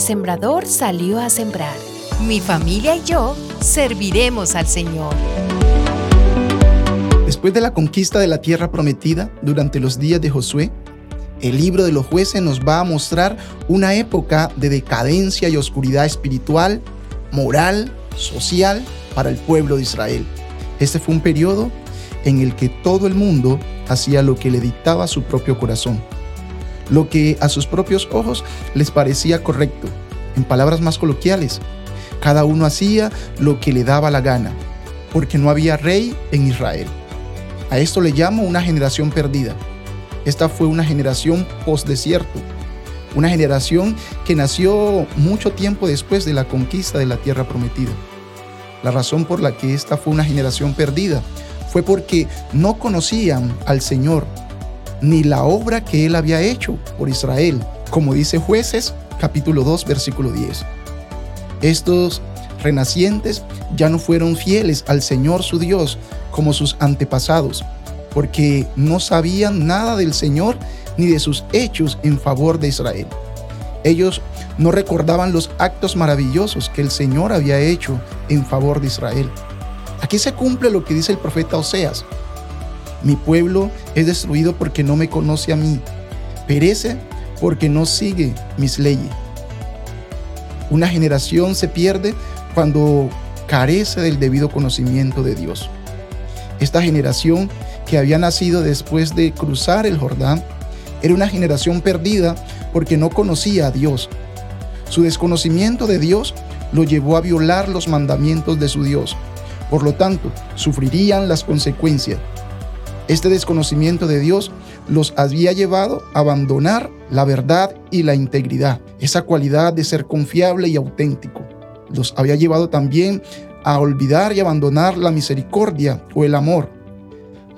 sembrador salió a sembrar. Mi familia y yo serviremos al Señor. Después de la conquista de la tierra prometida durante los días de Josué, el libro de los jueces nos va a mostrar una época de decadencia y oscuridad espiritual, moral, social para el pueblo de Israel. Este fue un periodo en el que todo el mundo hacía lo que le dictaba su propio corazón, lo que a sus propios ojos les parecía correcto. En palabras más coloquiales, cada uno hacía lo que le daba la gana, porque no había rey en Israel. A esto le llamo una generación perdida. Esta fue una generación post-desierto, una generación que nació mucho tiempo después de la conquista de la tierra prometida. La razón por la que esta fue una generación perdida fue porque no conocían al Señor ni la obra que Él había hecho por Israel, como dice jueces capítulo 2 versículo 10. Estos renacientes ya no fueron fieles al Señor su Dios como sus antepasados, porque no sabían nada del Señor ni de sus hechos en favor de Israel. Ellos no recordaban los actos maravillosos que el Señor había hecho en favor de Israel. Aquí se cumple lo que dice el profeta Oseas. Mi pueblo es destruido porque no me conoce a mí. Perece porque no sigue mis leyes. Una generación se pierde cuando carece del debido conocimiento de Dios. Esta generación que había nacido después de cruzar el Jordán era una generación perdida porque no conocía a Dios. Su desconocimiento de Dios lo llevó a violar los mandamientos de su Dios. Por lo tanto, sufrirían las consecuencias. Este desconocimiento de Dios los había llevado a abandonar la verdad y la integridad, esa cualidad de ser confiable y auténtico. Los había llevado también a olvidar y abandonar la misericordia o el amor,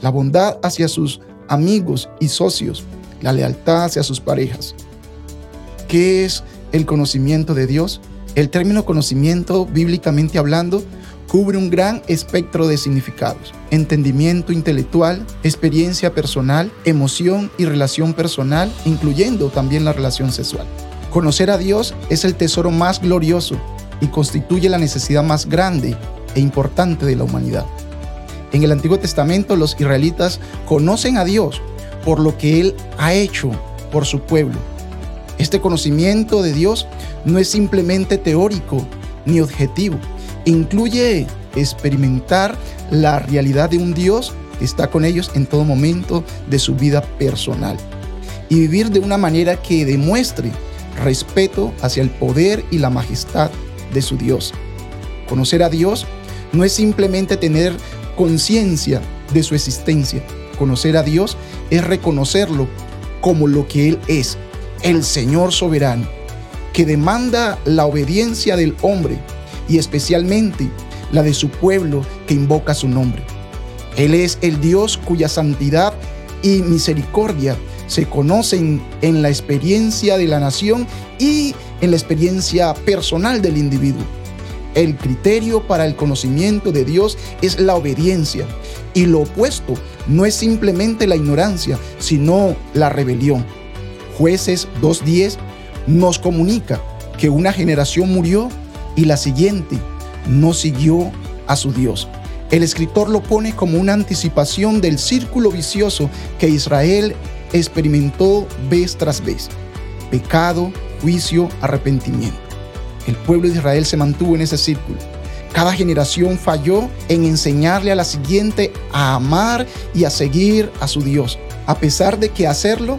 la bondad hacia sus amigos y socios, la lealtad hacia sus parejas. ¿Qué es el conocimiento de Dios? El término conocimiento, bíblicamente hablando, cubre un gran espectro de significados. Entendimiento intelectual, experiencia personal, emoción y relación personal, incluyendo también la relación sexual. Conocer a Dios es el tesoro más glorioso y constituye la necesidad más grande e importante de la humanidad. En el Antiguo Testamento los israelitas conocen a Dios por lo que Él ha hecho por su pueblo. Este conocimiento de Dios no es simplemente teórico ni objetivo, incluye experimentar la realidad de un Dios que está con ellos en todo momento de su vida personal y vivir de una manera que demuestre respeto hacia el poder y la majestad de su Dios. Conocer a Dios no es simplemente tener conciencia de su existencia. Conocer a Dios es reconocerlo como lo que Él es, el Señor soberano, que demanda la obediencia del hombre y especialmente la de su pueblo que invoca su nombre. Él es el Dios cuya santidad y misericordia se conocen en la experiencia de la nación y en la experiencia personal del individuo. El criterio para el conocimiento de Dios es la obediencia y lo opuesto no es simplemente la ignorancia, sino la rebelión. Jueces 2.10 nos comunica que una generación murió y la siguiente no siguió a su Dios. El escritor lo pone como una anticipación del círculo vicioso que Israel experimentó vez tras vez. Pecado, juicio, arrepentimiento. El pueblo de Israel se mantuvo en ese círculo. Cada generación falló en enseñarle a la siguiente a amar y a seguir a su Dios, a pesar de que hacerlo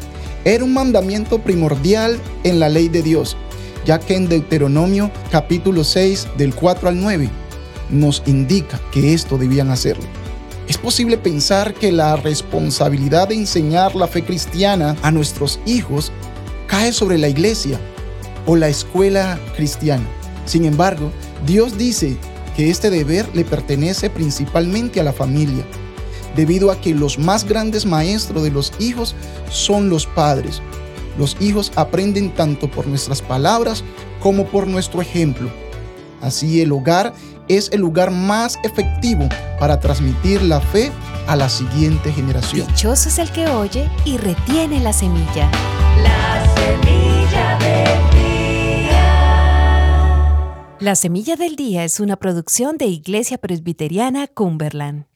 era un mandamiento primordial en la ley de Dios ya que en Deuteronomio capítulo 6 del 4 al 9 nos indica que esto debían hacerlo. Es posible pensar que la responsabilidad de enseñar la fe cristiana a nuestros hijos cae sobre la iglesia o la escuela cristiana. Sin embargo, Dios dice que este deber le pertenece principalmente a la familia, debido a que los más grandes maestros de los hijos son los padres, los hijos aprenden tanto por nuestras palabras como por nuestro ejemplo. Así el hogar es el lugar más efectivo para transmitir la fe a la siguiente generación. Dichoso es el que oye y retiene la semilla. La semilla de día. La Semilla del Día es una producción de Iglesia Presbiteriana Cumberland.